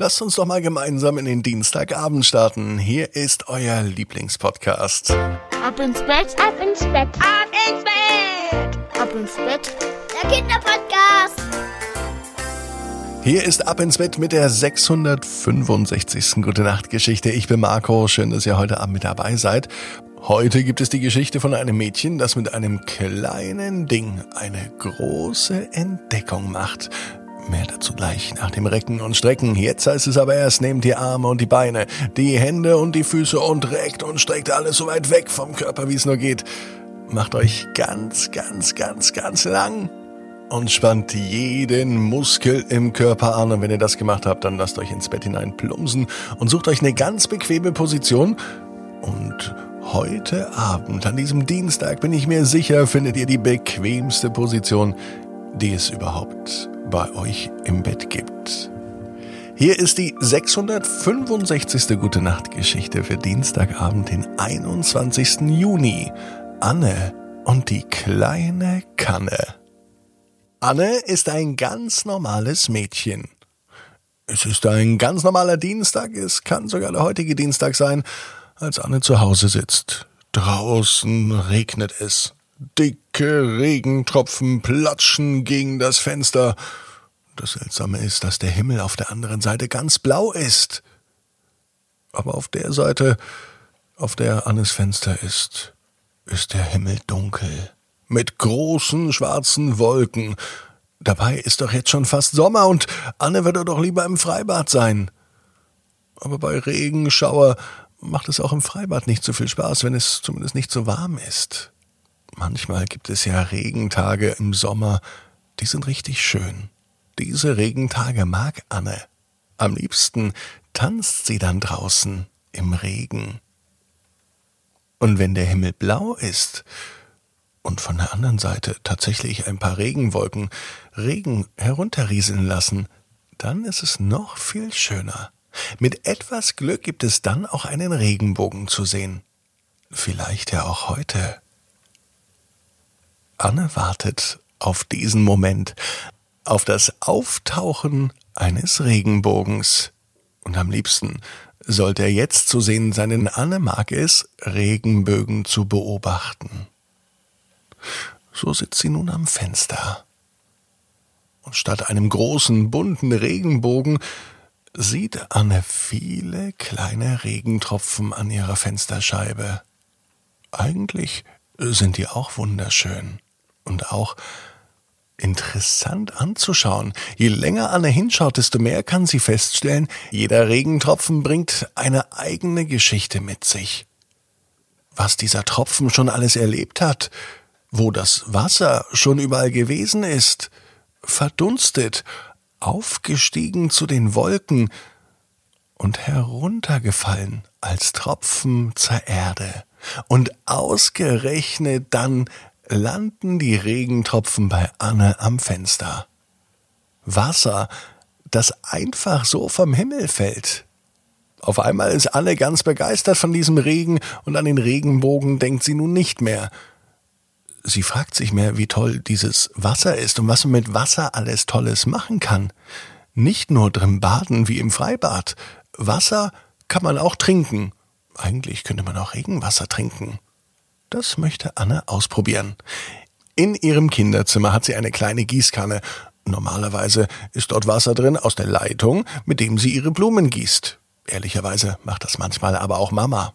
Lasst uns doch mal gemeinsam in den Dienstagabend starten. Hier ist euer Lieblingspodcast. Ab ins Bett, ab ins Bett, ab ins Bett, ab ins Bett. Der Kinderpodcast. Hier ist Ab ins Bett mit der 665. Gute Nacht Geschichte. Ich bin Marco. Schön, dass ihr heute Abend mit dabei seid. Heute gibt es die Geschichte von einem Mädchen, das mit einem kleinen Ding eine große Entdeckung macht. Mehr dazu gleich nach dem Recken und Strecken. Jetzt heißt es aber erst, nehmt die Arme und die Beine, die Hände und die Füße und reckt und streckt alles so weit weg vom Körper, wie es nur geht. Macht euch ganz, ganz, ganz, ganz lang und spannt jeden Muskel im Körper an. Und wenn ihr das gemacht habt, dann lasst euch ins Bett hinein plumpsen und sucht euch eine ganz bequeme Position. Und heute Abend, an diesem Dienstag, bin ich mir sicher, findet ihr die bequemste Position, die es überhaupt bei euch im Bett gibt. Hier ist die 665. Gute Nacht Geschichte für Dienstagabend, den 21. Juni. Anne und die kleine Kanne. Anne ist ein ganz normales Mädchen. Es ist ein ganz normaler Dienstag, es kann sogar der heutige Dienstag sein, als Anne zu Hause sitzt. Draußen regnet es. Dicke Regentropfen platschen gegen das Fenster. Das Seltsame ist, dass der Himmel auf der anderen Seite ganz blau ist. Aber auf der Seite, auf der Annes Fenster ist, ist der Himmel dunkel. Mit großen schwarzen Wolken. Dabei ist doch jetzt schon fast Sommer und Anne würde doch lieber im Freibad sein. Aber bei Regenschauer macht es auch im Freibad nicht so viel Spaß, wenn es zumindest nicht so warm ist. Manchmal gibt es ja Regentage im Sommer, die sind richtig schön. Diese Regentage mag Anne. Am liebsten tanzt sie dann draußen im Regen. Und wenn der Himmel blau ist und von der anderen Seite tatsächlich ein paar Regenwolken Regen herunterrieseln lassen, dann ist es noch viel schöner. Mit etwas Glück gibt es dann auch einen Regenbogen zu sehen. Vielleicht ja auch heute. Anne wartet auf diesen Moment, auf das Auftauchen eines Regenbogens. Und am liebsten sollte er jetzt zu sehen sein, denn Anne mag es, Regenbögen zu beobachten. So sitzt sie nun am Fenster. Und statt einem großen, bunten Regenbogen sieht Anne viele kleine Regentropfen an ihrer Fensterscheibe. Eigentlich sind die auch wunderschön und auch interessant anzuschauen. Je länger Anne hinschaut, desto mehr kann sie feststellen, jeder Regentropfen bringt eine eigene Geschichte mit sich. Was dieser Tropfen schon alles erlebt hat, wo das Wasser schon überall gewesen ist, verdunstet, aufgestiegen zu den Wolken und heruntergefallen als Tropfen zur Erde. Und ausgerechnet dann landen die Regentropfen bei Anne am Fenster. Wasser, das einfach so vom Himmel fällt. Auf einmal ist Anne ganz begeistert von diesem Regen und an den Regenbogen denkt sie nun nicht mehr. Sie fragt sich mehr, wie toll dieses Wasser ist und was man mit Wasser alles Tolles machen kann. Nicht nur drin baden wie im Freibad. Wasser kann man auch trinken. Eigentlich könnte man auch Regenwasser trinken. Das möchte Anne ausprobieren. In ihrem Kinderzimmer hat sie eine kleine Gießkanne. Normalerweise ist dort Wasser drin aus der Leitung, mit dem sie ihre Blumen gießt. Ehrlicherweise macht das manchmal aber auch Mama.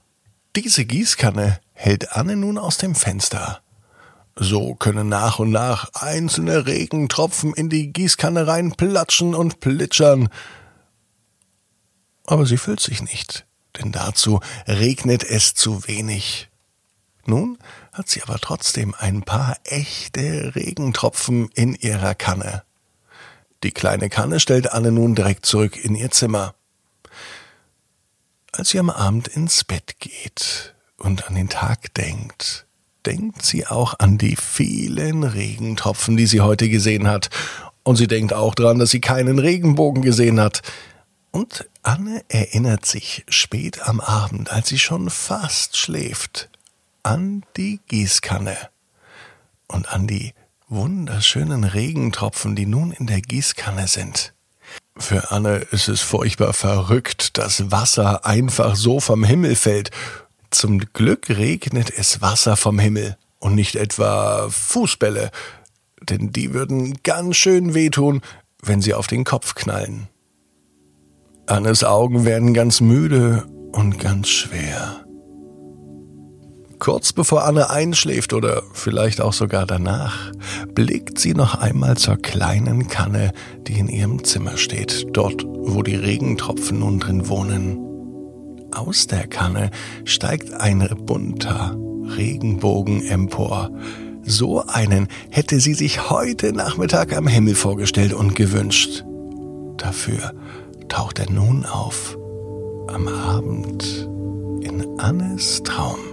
Diese Gießkanne hält Anne nun aus dem Fenster. So können nach und nach einzelne Regentropfen in die Gießkanne reinplatschen und plitschern. Aber sie füllt sich nicht, denn dazu regnet es zu wenig. Nun hat sie aber trotzdem ein paar echte Regentropfen in ihrer Kanne. Die kleine Kanne stellt Anne nun direkt zurück in ihr Zimmer. Als sie am Abend ins Bett geht und an den Tag denkt, denkt sie auch an die vielen Regentropfen, die sie heute gesehen hat. Und sie denkt auch daran, dass sie keinen Regenbogen gesehen hat. Und Anne erinnert sich spät am Abend, als sie schon fast schläft, an die Gießkanne und an die wunderschönen Regentropfen, die nun in der Gießkanne sind. Für Anne ist es furchtbar verrückt, dass Wasser einfach so vom Himmel fällt. Zum Glück regnet es Wasser vom Himmel und nicht etwa Fußbälle, denn die würden ganz schön wehtun, wenn sie auf den Kopf knallen. Annes Augen werden ganz müde und ganz schwer. Kurz bevor Anne einschläft oder vielleicht auch sogar danach, blickt sie noch einmal zur kleinen Kanne, die in ihrem Zimmer steht, dort, wo die Regentropfen nun drin wohnen. Aus der Kanne steigt ein bunter Regenbogen empor. So einen hätte sie sich heute Nachmittag am Himmel vorgestellt und gewünscht. Dafür taucht er nun auf, am Abend, in Annes Traum.